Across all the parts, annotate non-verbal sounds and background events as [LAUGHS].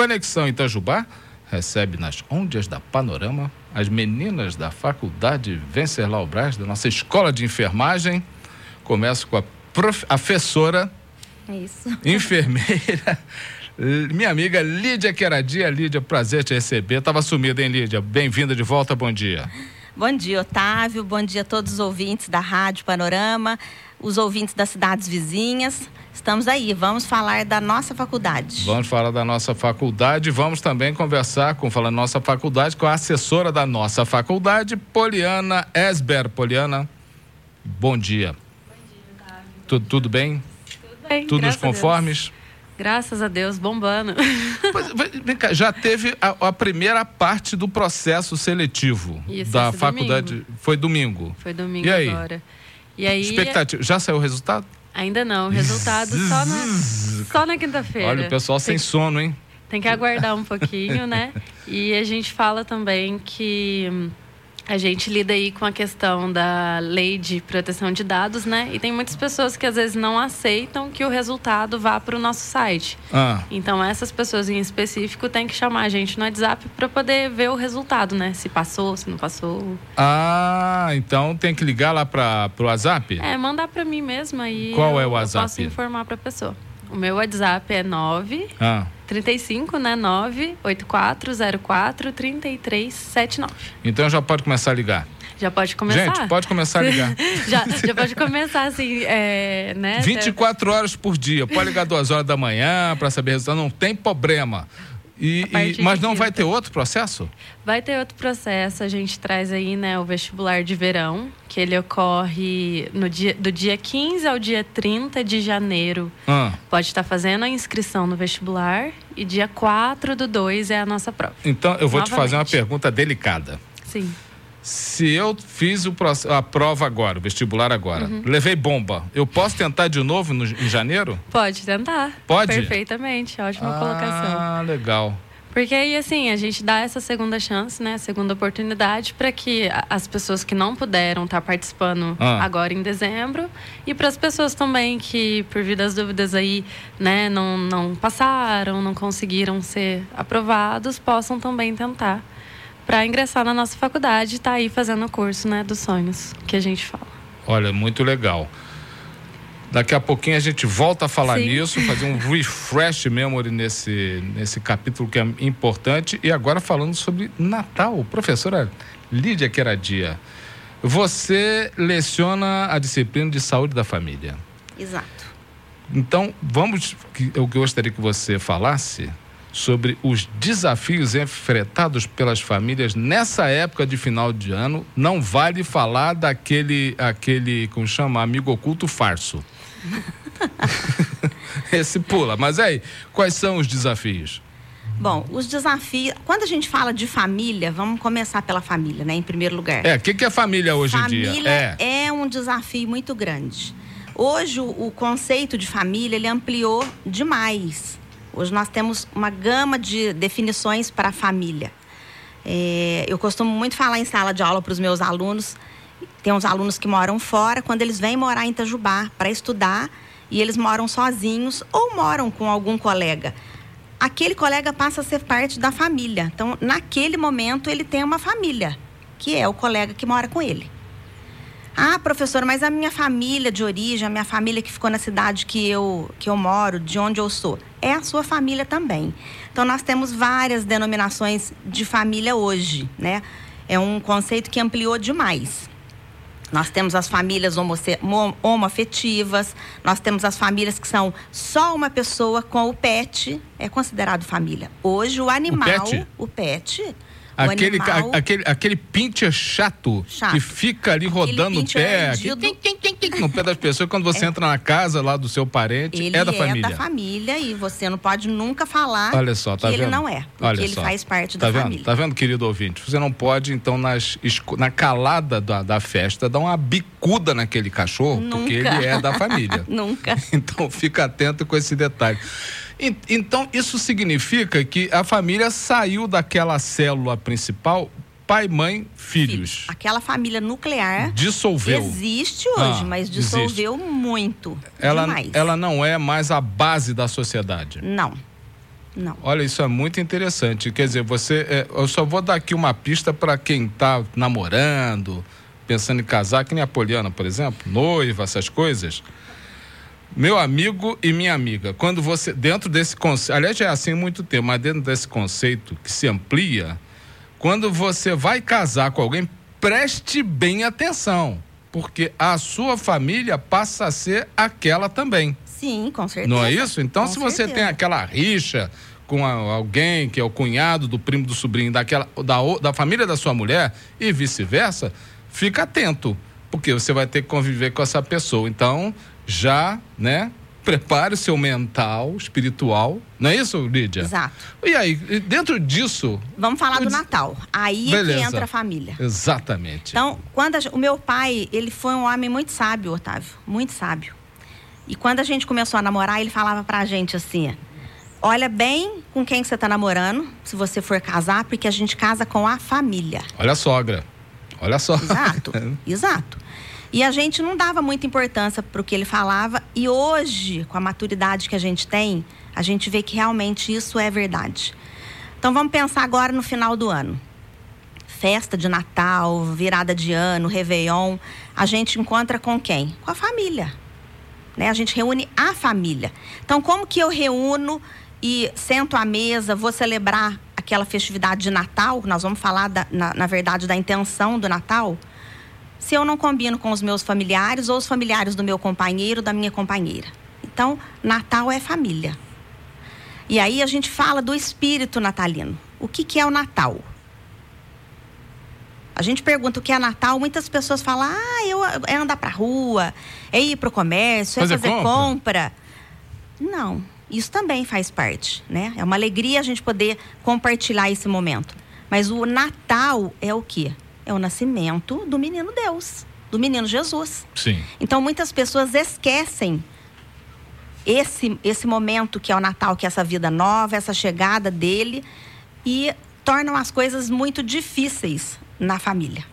Conexão Itajubá recebe nas ondas da Panorama as meninas da Faculdade Venceslau Braz, da nossa Escola de Enfermagem. Começo com a professora, Isso. [LAUGHS] enfermeira, minha amiga Lídia Queradia. Lídia, prazer te receber. Estava sumida, hein, Lídia? Bem-vinda de volta, bom dia. Bom dia, Otávio. Bom dia a todos os ouvintes da Rádio Panorama, os ouvintes das cidades vizinhas. Estamos aí, vamos falar da nossa faculdade. Vamos falar da nossa faculdade, vamos também conversar com falando nossa faculdade com a assessora da nossa faculdade, Poliana Esber. Poliana, bom dia. Bom dia, Otávio. Tudo, tudo bem? Tudo bem. Tudo nos conformes? Graças a Deus, bombando. [LAUGHS] Vem cá, já teve a, a primeira parte do processo seletivo Isso, da faculdade. domingo. Foi domingo. Foi domingo E aí? agora. E aí, Expectativa. Já saiu o resultado? ainda não, o resultado só na, [LAUGHS] só na quinta-feira. Olha, o pessoal sem tem, sono, hein? tem que aguardar um pouquinho, né? E a gente fala também que a gente lida aí com a questão da lei de proteção de dados, né? E tem muitas pessoas que às vezes não aceitam que o resultado vá para o nosso site. Ah, Então, essas pessoas em específico têm que chamar a gente no WhatsApp para poder ver o resultado, né? Se passou, se não passou. ah então tem que ligar lá para o WhatsApp? É, mandar para mim mesmo aí. Qual eu, é o Eu WhatsApp? posso informar para a pessoa. O meu WhatsApp é 9 Ah, 35, né? 98404 3379. então já pode começar a ligar. Já pode começar? Gente, pode começar a ligar. [LAUGHS] já, já pode começar assim, é, né? 24 horas por dia. Pode ligar duas horas da manhã para saber resultado, não tem problema. E, e- mas não vai quinta. ter outro processo? Vai ter outro processo, a gente traz aí, né, o vestibular de verão, que ele ocorre no dia, do dia 15 ao dia 30 de janeiro. Ah, Pode estar fazendo a inscrição no vestibular e dia 4 do 2 é a nossa prova. então eu vou te fazer uma Novamente. pergunta delicada. Sim. Se eu fiz o a prova agora, o vestibular agora, Uhum. levei bomba, eu posso tentar de novo no- em janeiro? Pode tentar. Pode? Perfeitamente, ótima colocação. Ah, legal. Porque aí, assim, a gente dá essa segunda chance, né? Segunda oportunidade para que as pessoas que não puderam estar participando Ah. agora em dezembro e para as pessoas também que, por vir das dúvidas aí, né, não, não passaram, não conseguiram ser aprovados, possam também tentar para ingressar na nossa faculdade e estar aí fazendo o curso, né, dos sonhos que a gente fala. Olha, muito legal. Daqui a pouquinho a gente volta a falar Sim. nisso, fazer um [LAUGHS] refresh memory nesse, nesse capítulo que é importante. E agora falando sobre Natal. Professora Lídia Queradia, você leciona a disciplina de saúde da família. Exato. Então, vamos. que Eu gostaria que você falasse sobre os desafios enfrentados pelas famílias nessa época de final de ano. Não vale falar daquele, aquele, como chama, amigo oculto farso. [LAUGHS] Esse pula. Mas aí, quais são os desafios? Bom, os desafios. Quando a gente fala de família, vamos começar pela família, né? Em primeiro lugar. É, o que, que é família hoje em dia? família é. um desafio muito grande. Hoje, o, o conceito de família ele ampliou demais. Hoje nós temos uma gama de definições para a família. É, eu costumo muito falar em sala de aula para os meus alunos. Tem uns alunos que moram fora, quando eles vêm morar em Itajubá para estudar e eles moram sozinhos ou moram com algum colega. Aquele colega passa a ser parte da família. Então, naquele momento, ele tem uma família, que é o colega que mora com ele. Ah, professor, mas a minha família de origem, a minha família que ficou na cidade que eu, que eu moro, de onde eu sou, é a sua família também. Então, nós temos várias denominações de família hoje, né? É um conceito que ampliou demais. Nós temos as famílias homoafetivas, nós temos as famílias que são só uma pessoa com o pet, é considerado família. Hoje, o animal. pet? O pet. Aquele, animal- a- aquele, aquele pincher chato, Chato. que fica ali Aquele rodando o pé, ardido. aqui, tim, tim, tim, tim, no pé das pessoas. Quando você entra na casa lá do seu parente, Ele é da família. família e você não pode nunca falar Olha só, tá que vendo? ele não é, porque Olha ele só. faz parte tá da vendo? família. Tá vendo, querido ouvinte? Você não pode, então, nas, na calada da, da festa, dar uma bicuda naquele cachorro, porque Nunca. ele é da família. [LAUGHS] Nunca. Então, fica atento com esse detalhe. Então, isso significa que a família saiu daquela célula principal, pai, mãe, filhos. Aquela família nuclear Dissolveu. existe hoje, Ah, mas dissolveu muito. Ela, demais. ela não é mais a base da sociedade. Não. Não. Olha, isso é muito interessante. Quer dizer, você. É, eu só vou dar aqui uma pista para quem está namorando, pensando em casar, que nem a Poliana, por exemplo, noiva, essas coisas. Meu amigo e minha amiga, quando você. Dentro desse conceito. Aliás, já é assim há muito tempo, mas dentro desse conceito que se amplia, quando você vai casar com alguém, preste bem atenção. Porque a sua família passa a ser aquela também. Sim, com certeza. Não é isso? Então, Com se você certeza. tem aquela rixa com a- alguém que é o cunhado do primo do sobrinho daquela da, da família da sua mulher e vice-versa, fica atento, porque você vai ter que conviver com essa pessoa. Então, já, né? Prepare o seu mental, espiritual. Não é isso, Lídia? Exato. E aí, dentro disso. Vamos falar do Natal. Aí é que entra a família. Exatamente. Então, quando a o meu pai, ele foi um homem muito sábio, Otávio, muito sábio. E quando a gente começou a namorar, ele falava pra gente assim: olha bem com quem você tá namorando, se você for casar, porque a gente casa com a família. Olha a sogra. Olha só. Exato, [LAUGHS] exato. E a gente não dava muita importância para o que ele falava. E hoje, com a maturidade que a gente tem, a gente vê que realmente isso é verdade. Então vamos pensar agora no final do ano. Festa de Natal, virada de ano, Réveillon. A gente encontra com quem? Com a família. Né? A gente reúne a família. Então, como que eu reúno e sento à mesa, vou celebrar aquela festividade de Natal? Nós vamos falar, da- na, na verdade, da intenção do Natal. Se eu não combino com os meus familiares ou os familiares do meu companheiro, da minha companheira. Então, Natal é família. E aí a gente fala do espírito natalino. O que, que é o Natal? A gente pergunta o que é Natal, muitas pessoas falam: ah, eu, é andar pra rua, é ir pro comércio, Fazer é fazer compra." compra. Não, isso também faz parte, né? É uma alegria a gente poder compartilhar esse momento. Mas o Natal é o quê? É o nascimento do menino Deus, do menino Jesus. Sim. Então muitas pessoas esquecem esse, esse momento que é o Natal, que é essa vida nova, essa chegada dele, e tornam as coisas muito difíceis na família.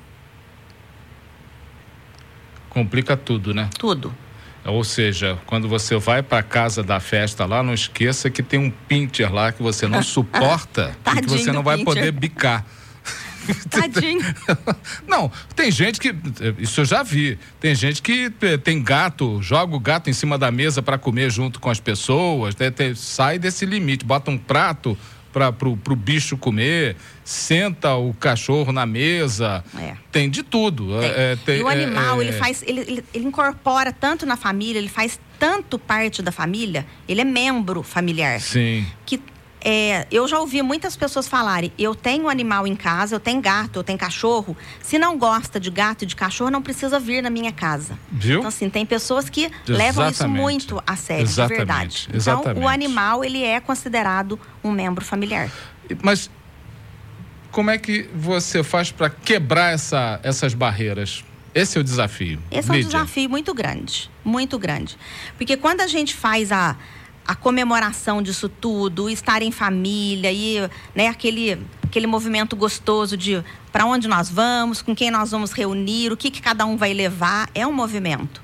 Complica tudo, né? Tudo. Ou seja, quando você vai para casa da festa lá, não esqueça que tem um pincher lá que você não [LAUGHS] suporta e que você não vai pincher. poder bicar. [LAUGHS] Tadinho. Não, tem gente que. Isso eu já vi. Tem gente que eh, tem gato, joga o gato em cima da mesa para comer junto com as pessoas, né? Tem- sai desse limite, bota um prato para pro, pro bicho comer, senta o cachorro na mesa. É. Tem de tudo. Tem. É, tem- e o animal, é, ele faz, ele, ele, ele incorpora tanto na família, ele faz tanto parte da família, ele é membro familiar. Sim. que é, eu já ouvi muitas pessoas falarem: eu tenho animal em casa, eu tenho gato, eu tenho cachorro. Se não gosta de gato e de cachorro, não precisa vir na minha casa. Viu? Então, assim, tem pessoas que levam isso Exatamente. muito a sério, Exatamente, de verdade. Então, exatamente. o animal, ele é considerado um membro familiar. Mas como é que você faz para quebrar essa, essas barreiras? Esse é o desafio. Esse é um Lídia. desafio muito grande, muito grande. Porque quando a gente faz a, a comemoração disso tudo, estar em família e né, aquele, aquele movimento gostoso de para onde nós vamos, com quem nós vamos reunir, o que, que cada um vai levar, é um movimento.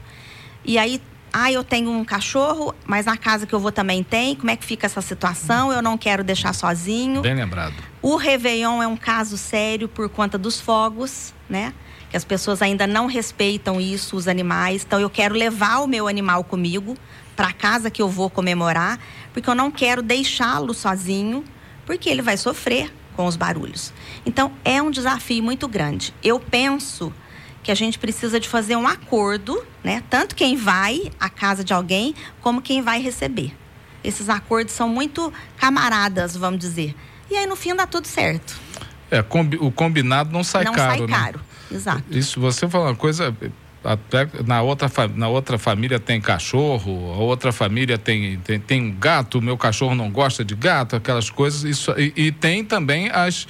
E aí, ah, eu tenho um cachorro, mas na casa que eu vou também tem, como é que fica essa situação? Eu não quero deixar sozinho. Bem lembrado. O Réveillon é um caso sério por conta dos fogos, né? Que as pessoas ainda não respeitam isso, os animais. Então eu quero levar o meu animal comigo para a casa que eu vou comemorar, porque eu não quero deixá-lo sozinho, porque ele vai sofrer com os barulhos. Então é um desafio muito grande. Eu penso que a gente precisa de fazer um acordo, né? Tanto quem vai à casa de alguém, como quem vai receber. Esses acordos são muito camaradas, vamos dizer. E aí no fim dá tudo certo. É, o combinado não sai não caro, sai né? caro. Exato. Isso, você falou uma coisa, até na outra, na outra família tem cachorro, a outra família tem, tem, tem um gato, meu cachorro não gosta de gato, aquelas coisas. Isso, e, e tem também as,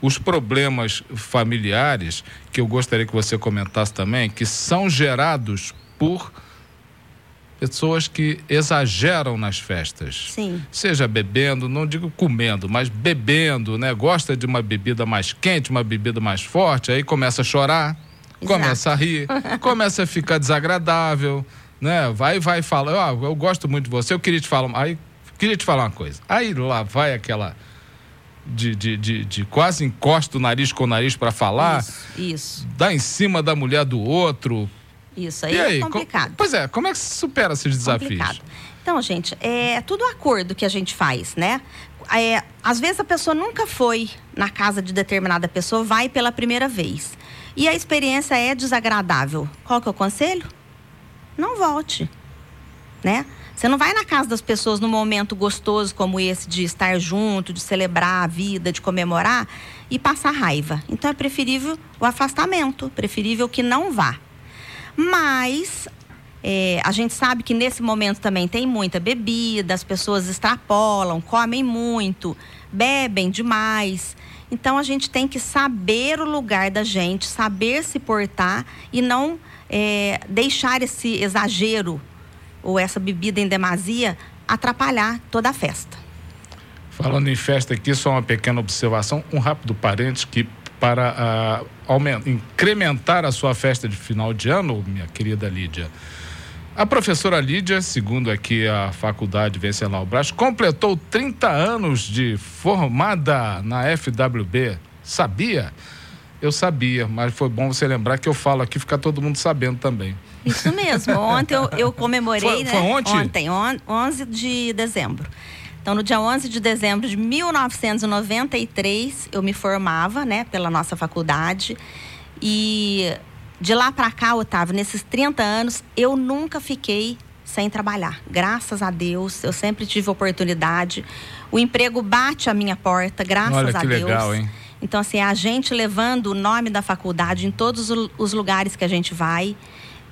os problemas familiares, que eu gostaria que você comentasse também, que são gerados por pessoas que exageram nas festas. Sim. Seja bebendo, não digo comendo, mas bebendo, né? Gosta de uma bebida mais quente, uma bebida mais forte, aí começa a chorar. Começa a rir, [LAUGHS] começa a ficar desagradável, né? Vai, vai, fala, ó, eu gosto muito de você, eu queria te falar, aí Queria te falar uma coisa. Aí lá vai aquela de, de, de, de quase encosta o nariz com o nariz para falar. Isso, isso. Dá em cima da mulher do outro. Isso aí, aí é complicado. Com, pois é, como é que se supera esses desafios? Complicado. Então, gente, é tudo acordo que a gente faz, né? É, às vezes a pessoa nunca foi na casa de determinada pessoa, vai pela primeira vez. E a experiência é desagradável. Qual que é o conselho? Não volte, né? Você não vai na casa das pessoas num momento gostoso como esse de estar junto, de celebrar a vida, de comemorar e passar raiva. Então é preferível o afastamento, preferível que não vá. Mas é, a gente sabe que nesse momento também tem muita bebida, as pessoas extrapolam, comem muito, bebem demais. Então a gente tem que saber o lugar da gente, saber se portar e não é, deixar esse exagero ou essa bebida em demasia atrapalhar toda a festa. Falando em festa aqui, só uma pequena observação, um rápido parênteses que para uh, incrementar a sua festa de final de ano, minha querida Lídia, a professora Lídia, segundo aqui a Faculdade Venceslau Braz, completou 30 anos de formada na FWB. Sabia? Eu sabia, mas foi bom você lembrar que eu falo aqui, ficar todo mundo sabendo também. Isso mesmo. Ontem eu, eu comemorei, foi, né? Foi ontem? Ontem, on, 11 de dezembro. Então, no dia 11 de dezembro de 1993, eu me formava, né, pela nossa faculdade. E de lá para cá, Otávio, nesses 30 anos, eu nunca fiquei sem trabalhar. Graças a Deus, eu sempre tive oportunidade. O emprego bate a minha porta, graças Olha, a que Deus. Legal, hein? Então, assim, a gente levando o nome da faculdade em todos os lugares que a gente vai.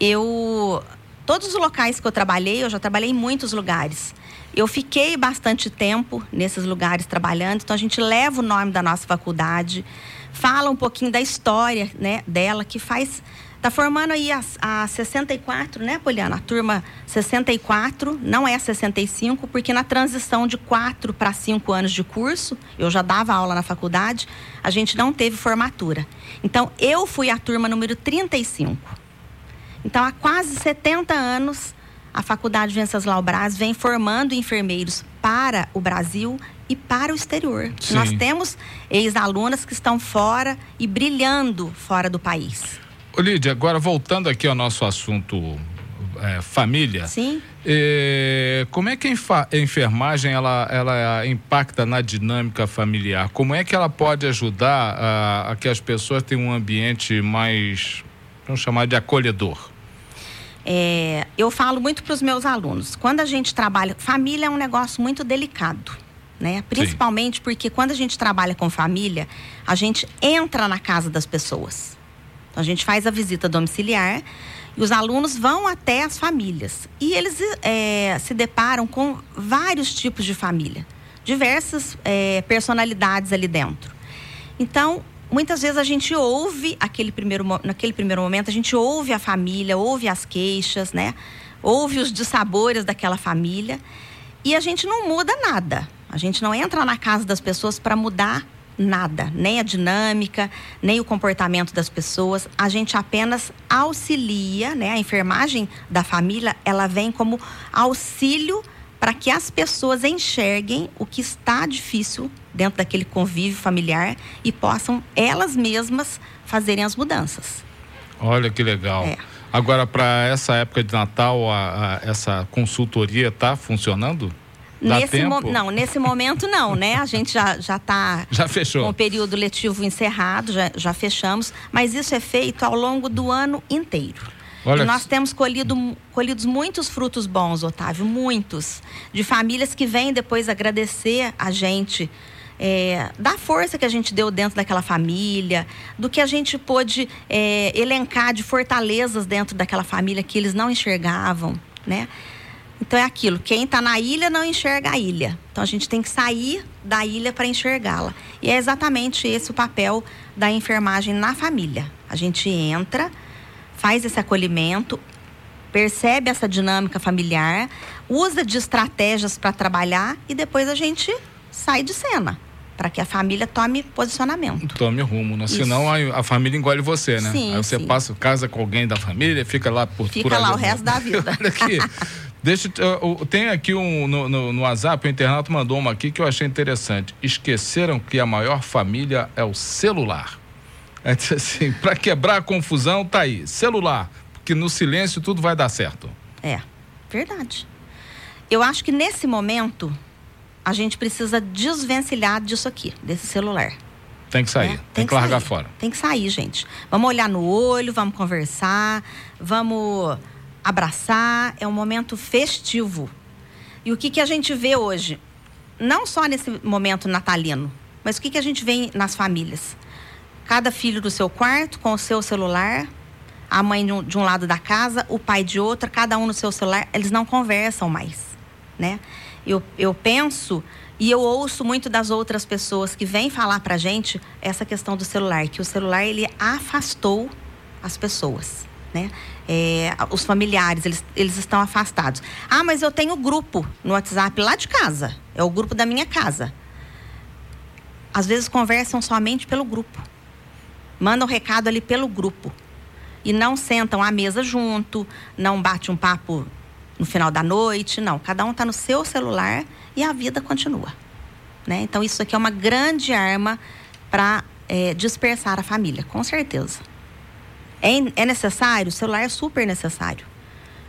Eu. Todos os locais que eu trabalhei, eu já trabalhei em muitos lugares. Eu fiquei bastante tempo nesses lugares trabalhando, então a gente leva o nome da nossa faculdade, fala um pouquinho da história né, dela, que faz. Está formando aí a, a 64, né, Poliana? A turma 64, não é 65, porque na transição de 4 para 5 anos de curso, eu já dava aula na faculdade, a gente não teve formatura. Então, eu fui a turma número 35. Então, há quase 70 anos, a Faculdade Venceslau Braz vem formando enfermeiros para o Brasil e para o exterior. Sim. Nós temos ex-alunas que estão fora e brilhando fora do país. Ô Lídia, agora voltando aqui ao nosso assunto é, família. Sim. É, como é que a enfermagem ela, ela impacta na dinâmica familiar? Como é que ela pode ajudar a, a que as pessoas tenham um ambiente mais, vamos chamar de acolhedor? É, eu falo muito para os meus alunos. Quando a gente trabalha, família é um negócio muito delicado, né? Principalmente Sim. porque quando a gente trabalha com família, a gente entra na casa das pessoas. Então, a gente faz a visita domiciliar e os alunos vão até as famílias e eles é, se deparam com vários tipos de família, diversas é, personalidades ali dentro. Então, muitas vezes a gente ouve aquele primeiro, naquele primeiro momento, a gente ouve a família, ouve as queixas, né? Ouve os dissabores daquela família e a gente não muda nada. A gente não entra na casa das pessoas para mudar nada, nem a dinâmica, nem o comportamento das pessoas. A gente apenas auxilia, né? A enfermagem da família, ela vem como auxílio para que as pessoas enxerguem o que está difícil dentro daquele convívio familiar e possam elas mesmas fazerem as mudanças. Olha que legal. É. Agora, para essa época de Natal, a, a, essa consultoria está funcionando? Dá nesse tempo? não, nesse momento não, né? A gente já já está [LAUGHS] já fechou. com o período letivo encerrado, já, já fechamos, mas isso é feito ao longo do ano inteiro. Olha e nós temos colhido colhidos muitos frutos bons, Otávio, muitos, de famílias que vêm depois agradecer a gente é, da força que a gente deu dentro daquela família, do que a gente pôde é, elencar de fortalezas dentro daquela família que eles não enxergavam, né? Então é aquilo, quem está na ilha não enxerga a ilha. Então a gente tem que sair da ilha para enxergá-la. E é exatamente esse o papel da enfermagem na família. A gente entra, faz esse acolhimento, percebe essa dinâmica familiar, usa de estratégias para trabalhar e depois a gente sai de cena para que a família tome posicionamento. Tome rumo, né? Senão a, a, família engole você, né? Sim, Aí você sim. passa, casa com alguém da família, fica lá por Fica por lá o resto da vida. [LAUGHS] Olha aqui. Deixa, tem aqui um no, no, no WhatsApp, o internato mandou uma aqui que eu achei interessante. Esqueceram que a maior família é o celular. É assim, [LAUGHS] para quebrar a confusão, tá aí, celular, porque no silêncio tudo vai dar certo. É, verdade. Eu acho que nesse momento a gente precisa desvencilhar disso aqui, desse celular. Tem que sair, é, tem, tem, que, largar sair. fora. Tem que sair, gente. Vamos olhar no olho, vamos conversar, vamos abraçar. É um momento festivo. E o que, que a gente vê hoje? Não só nesse momento natalino, mas o que, que a gente vê nas famílias? Cada filho do seu quarto, com o seu celular, a mãe de um, de um lado da casa, o pai de outra, cada um no seu celular. Eles não conversam mais, né? Eu, eu penso e eu ouço muito das outras pessoas que vêm falar pra gente essa questão do celular, que o celular ele afastou as pessoas, né? É, os familiares, eles, eles estão afastados. Ah, mas eu tenho grupo no WhatsApp lá de casa. É o grupo da minha casa. Às vezes conversam somente pelo grupo. Mandam recado ali pelo grupo. E não sentam à mesa junto, não bate um papo no final da noite, não. Cada um está no seu celular e a vida continua. Né? Então, isso aqui é uma grande arma para é, dispersar a família, com certeza. É, é necessário? O celular é super necessário.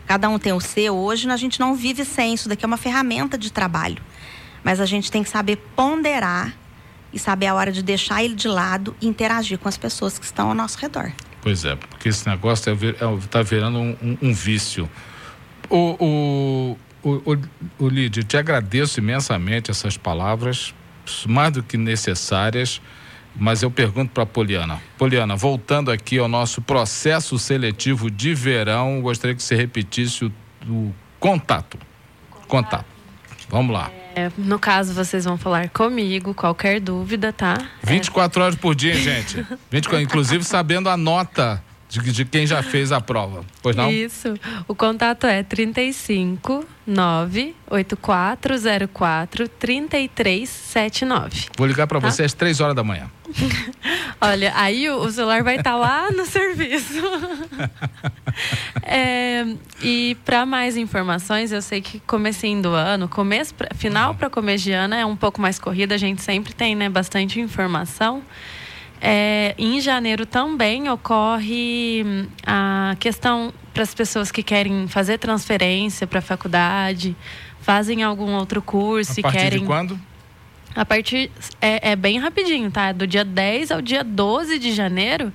Cada um tem o seu. Hoje a gente não vive sem isso. Daqui é uma ferramenta de trabalho. Mas a gente tem que saber ponderar e saber a hora de deixar ele de lado e interagir com as pessoas que estão ao nosso redor. Pois é, porque esse negócio está é, virando um, um, um vício. O, o, o, o, o Lídio, te agradeço imensamente essas palavras, mais do que necessárias, mas eu pergunto para Poliana. Poliana, voltando aqui ao nosso processo seletivo de verão, gostaria que você repetisse o, o contato. contato. Contato. Vamos lá. É, no caso, vocês vão falar comigo, qualquer dúvida, tá? 24 é. horas por dia, gente. [LAUGHS] 24, inclusive sabendo a nota de, de quem já fez a prova. Pois não? Isso. O contato é 35 98404 3379. Vou ligar para tá? você às 3 horas da manhã. [LAUGHS] Olha, aí o, celular vai estar tá lá no [LAUGHS] serviço. [LAUGHS] é, e para mais informações, eu sei que comecinho do ano, começo pra, final para começo de ano é um pouco mais corrida, a gente sempre tem né, bastante informação. É, em janeiro também ocorre hum, a questão para as pessoas que querem fazer transferência para a faculdade, fazem algum outro curso a partir querem. De quando? A partir. É, é, bem rapidinho, tá? Do dia 10 ao dia 12 de janeiro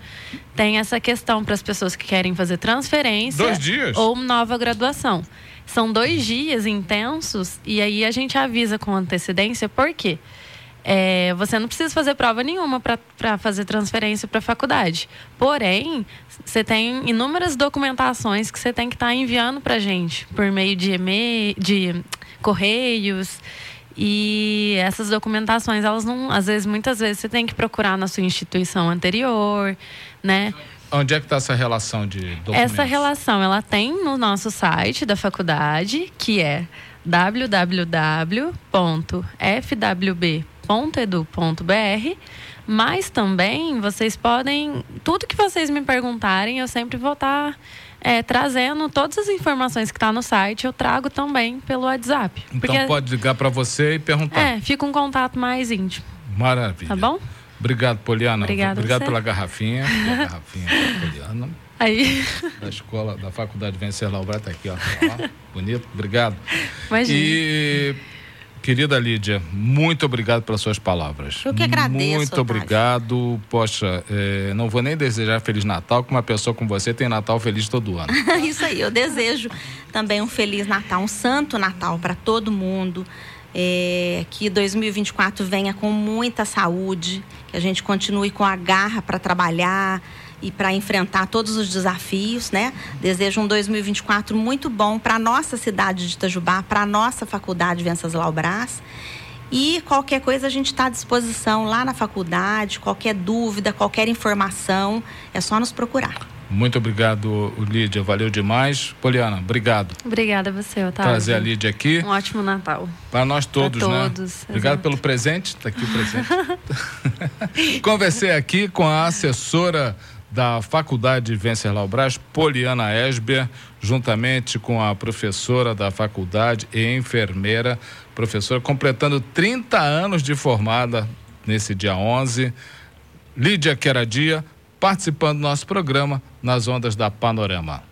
tem essa questão para as pessoas que querem fazer transferência. Dois dias? Ou nova graduação. São dois dias intensos e aí a gente avisa com antecedência, por quê? É, você não precisa fazer prova nenhuma para fazer transferência para a faculdade. Porém, você tem inúmeras documentações que você tem que estar tá enviando para a gente por meio de e-mail, de correios. E essas documentações, elas não, às vezes, muitas vezes você tem que procurar na sua instituição anterior, né? Onde é que está essa relação de documentos? Essa relação, ela tem no nosso site da faculdade, que é www.fwb.com www.edu.br, mas também vocês podem, tudo que vocês me perguntarem, eu sempre vou estar tá, é, trazendo todas as informações que está no site, eu trago também pelo WhatsApp. Então porque, pode ligar para você e perguntar. É, fica um contato mais íntimo. Maravilha. Tá bom? Obrigado, Poliana. Obrigado, Obrigado pela garrafinha. pela garrafinha Poliana. Aí. Da escola, da faculdade Venceslau Brata tá aqui, ó. ó. [LAUGHS] Bonito, obrigado. Imagina. E Querida Lídia, muito obrigado pelas suas palavras. Eu que agradeço. Muito obrigado. Poxa, é, não vou nem desejar Feliz Natal, que uma pessoa como você tem Natal feliz todo ano. [LAUGHS] Isso aí, eu desejo também um Feliz Natal, um Santo Natal para todo mundo. É, que 2024 venha com muita saúde, que a gente continue com a garra para trabalhar e para enfrentar todos os desafios, né? Desejo um 2024 muito bom para a nossa cidade de Itajubá, para a nossa faculdade Venceslau Brás. E qualquer coisa a gente está à disposição lá na faculdade, qualquer dúvida, qualquer informação, é só nos procurar. Muito obrigado, Lídia. Valeu demais. Poliana, obrigado. Obrigada a você, Otávio. Trazer a Lídia aqui. Um ótimo Natal. Para nós todos, pra né? todos, Obrigado exato. pelo presente. Está aqui o presente. [LAUGHS] Conversei aqui com a assessora da Faculdade Venceslau Braz, Poliana Esber, juntamente com a professora da faculdade e enfermeira, professora completando 30 anos de formada nesse dia 11, Lídia Queradia, participando do nosso programa nas ondas da Panorama.